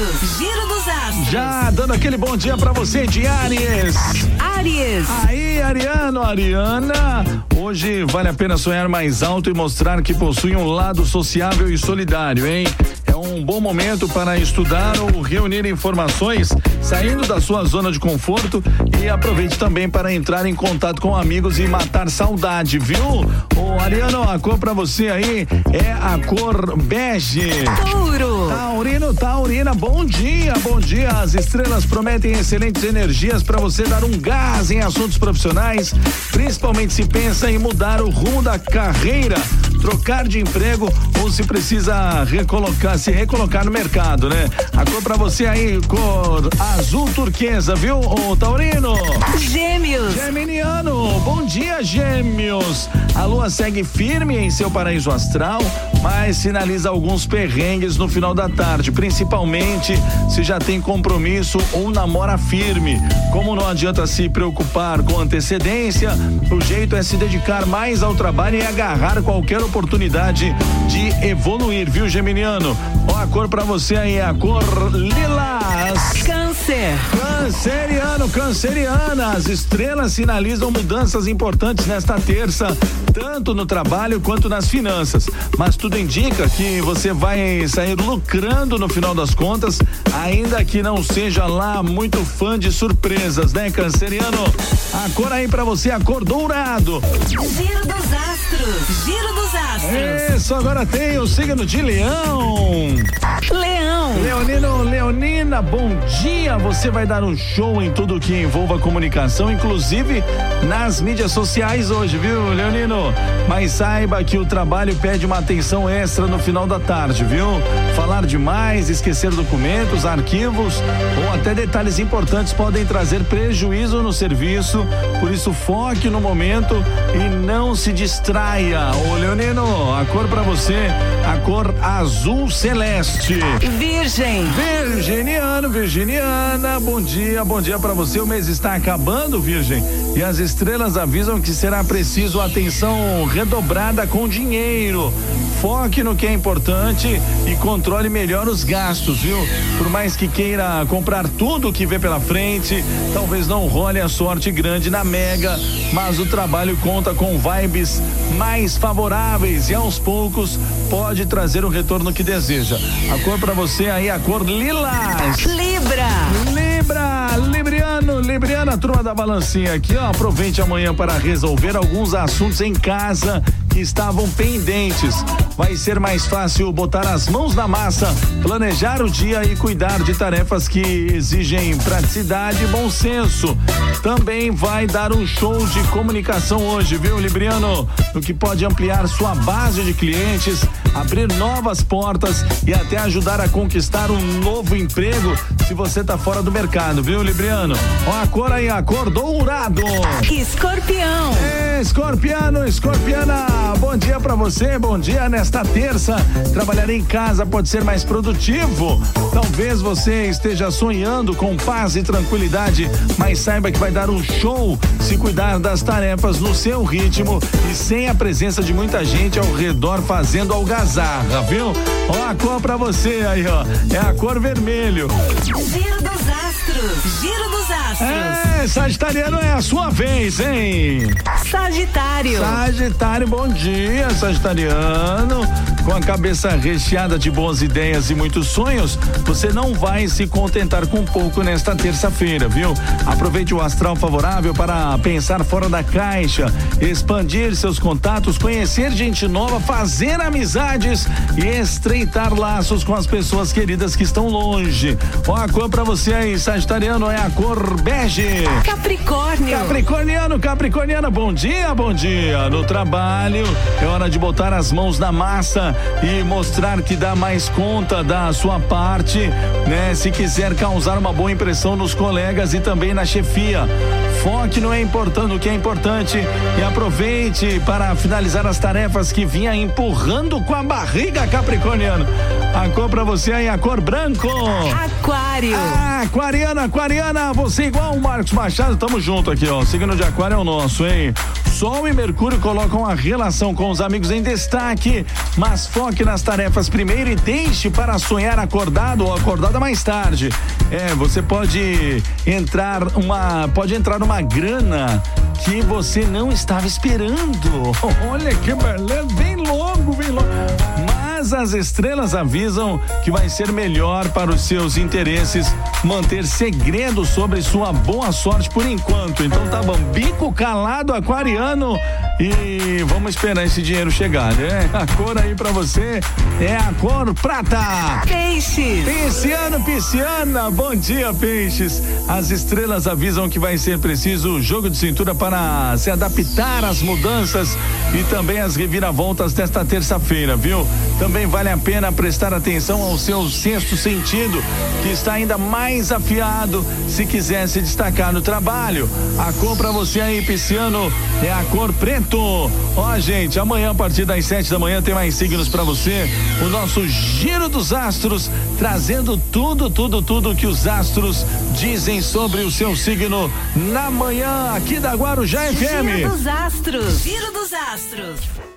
Giro dos astros. Já dando aquele bom dia pra você de Aries. Aries. Aí, Ariano, Ariana. Hoje vale a pena sonhar mais alto e mostrar que possui um lado sociável e solidário, hein? É um bom momento para estudar ou reunir informações, saindo da sua zona de conforto e aproveite também para entrar em contato com amigos e matar saudade, viu? Ô, Ariano, a cor para você aí é a cor bege. Touro. Taurino, Taurina, bom dia, bom dia. As estrelas prometem excelentes energias para você dar um gás em assuntos profissionais, principalmente se pensa em mudar o rumo da carreira, trocar de emprego ou se precisa recolocar, se recolocar no mercado, né? A cor para você aí, cor azul turquesa, viu, ô Taurino? Gêmeos. Geminiano, bom dia, Gêmeos. A lua segue firme em seu paraíso astral, mas sinaliza alguns perrengues no final da tarde, principalmente se já tem compromisso ou namora firme. Como não adianta se preocupar com antecedência, o jeito é se dedicar mais ao trabalho e agarrar qualquer oportunidade de evoluir, viu, Geminiano? Ó, a cor pra você aí a cor lilás. Câncer. Canceriano, canceriana, as estrelas sinalizam mudanças importantes nesta terça, tanto no trabalho quanto nas finanças. Mas tudo indica que você vai sair lucrando no final das contas, ainda que não seja lá muito fã de surpresas, né, canceriano? A cor aí pra você, a cor dourado. Giro dos astros. Giro dos astros. Isso, agora tem o signo de. Leão. Bom dia. Você vai dar um show em tudo que envolva comunicação, inclusive nas mídias sociais hoje, viu, Leonino? Mas saiba que o trabalho pede uma atenção extra no final da tarde, viu? Falar demais, esquecer documentos, arquivos ou até detalhes importantes podem trazer prejuízo no serviço. Por isso, foque no momento e não se distraia. Ô, Leonino, a cor para você, a cor azul celeste. Virgem. Virginiano, Virginiana, bom dia, bom dia para você. O mês está acabando, Virgem, e as estrelas avisam que será preciso atenção redobrada com dinheiro. Foque no que é importante e controle melhor os gastos, viu? Por mais que queira comprar tudo que vê pela frente, talvez não role a sorte grande na Mega, mas o trabalho conta com vibes mais favoráveis e aos poucos pode trazer o retorno que deseja. A cor para você aí, a cor lilás. Libra. Libra, Libriano, Libriana, turma da balancinha aqui, ó. Aproveite amanhã para resolver alguns assuntos em casa que estavam pendentes. Vai ser mais fácil botar as mãos na massa, planejar o dia e cuidar de tarefas que exigem praticidade e bom senso. Também vai dar um show de comunicação hoje, viu, Libriano? No que pode ampliar sua base de clientes, abrir novas portas e até ajudar a conquistar um novo emprego se você tá fora do mercado, viu, Libriano? Ó a cor aí, a cor dourado. Escorpião. Escorpiano, escorpiana, bom dia pra você, bom dia nesta terça. Trabalhar em casa pode ser mais produtivo. Talvez você esteja sonhando com paz e tranquilidade, mas saiba que vai dar um show se cuidar das tarefas no seu ritmo e sem a presença de muita gente ao redor fazendo algazarra, viu? Ó a cor pra você aí, ó. É a cor vermelho. Giro dos astros. Giro dos astros. É, Sagitariano é a sua vez, hein? Sagitário. Sagitário, bom dia, Sagitariano. Com a cabeça recheada de boas ideias e muitos sonhos, você não vai se contentar com pouco nesta terça-feira, viu? Aproveite o astral favorável para pensar fora da caixa, expandir seus contatos, conhecer gente nova, fazer amizades e estreitar laços com as pessoas queridas que estão longe. Ó, a cor pra você aí, Sagitariano, é a cor bege. Capricórnio. Capricorniano, Capricorniana, bom dia, bom dia. No trabalho, é hora de botar as mãos na massa e mostrar que dá mais conta da sua parte, né? Se quiser causar uma boa impressão nos colegas e também na chefia. Foque no é importante, o que é importante e aproveite para finalizar as tarefas que vinha empurrando com a barriga, Capricorniano. A cor pra você aí, a cor branco. Aquário. Ah, aquariana, aquariana, você igual o Marcos Machado, tamo junto aqui, ó. Signo de aquário é o nosso, hein? Sol e Mercúrio colocam a relação com os amigos em destaque, mas foque nas tarefas primeiro e deixe para sonhar acordado ou acordada mais tarde. É, você pode entrar uma, pode entrar numa grana que você não estava esperando. Olha que beleza, vem logo, vem logo. Mas as estrelas avisam que vai ser melhor para os seus interesses manter segredo sobre sua boa sorte por enquanto. Então tá bom, bico calado aquariano e vamos esperar esse dinheiro chegar, né? A cor aí para você é a cor prata. Peixes. Pisciano, pisciana, bom dia, peixes. As estrelas avisam que vai ser preciso jogo de cintura para se adaptar às mudanças e também às reviravoltas desta terça-feira, viu? Também vale a pena prestar atenção ao seu sexto sentido, que está ainda mais afiado se quiser se destacar no trabalho. A cor para você aí, pisciano, é a cor preto. Ó, gente, amanhã a partir das sete da manhã tem mais signos para você. O nosso giro dos astros, trazendo tudo, tudo, tudo que os astros dizem sobre o seu signo na manhã aqui da Guarujá FM. Giro dos astros. Giro dos astros.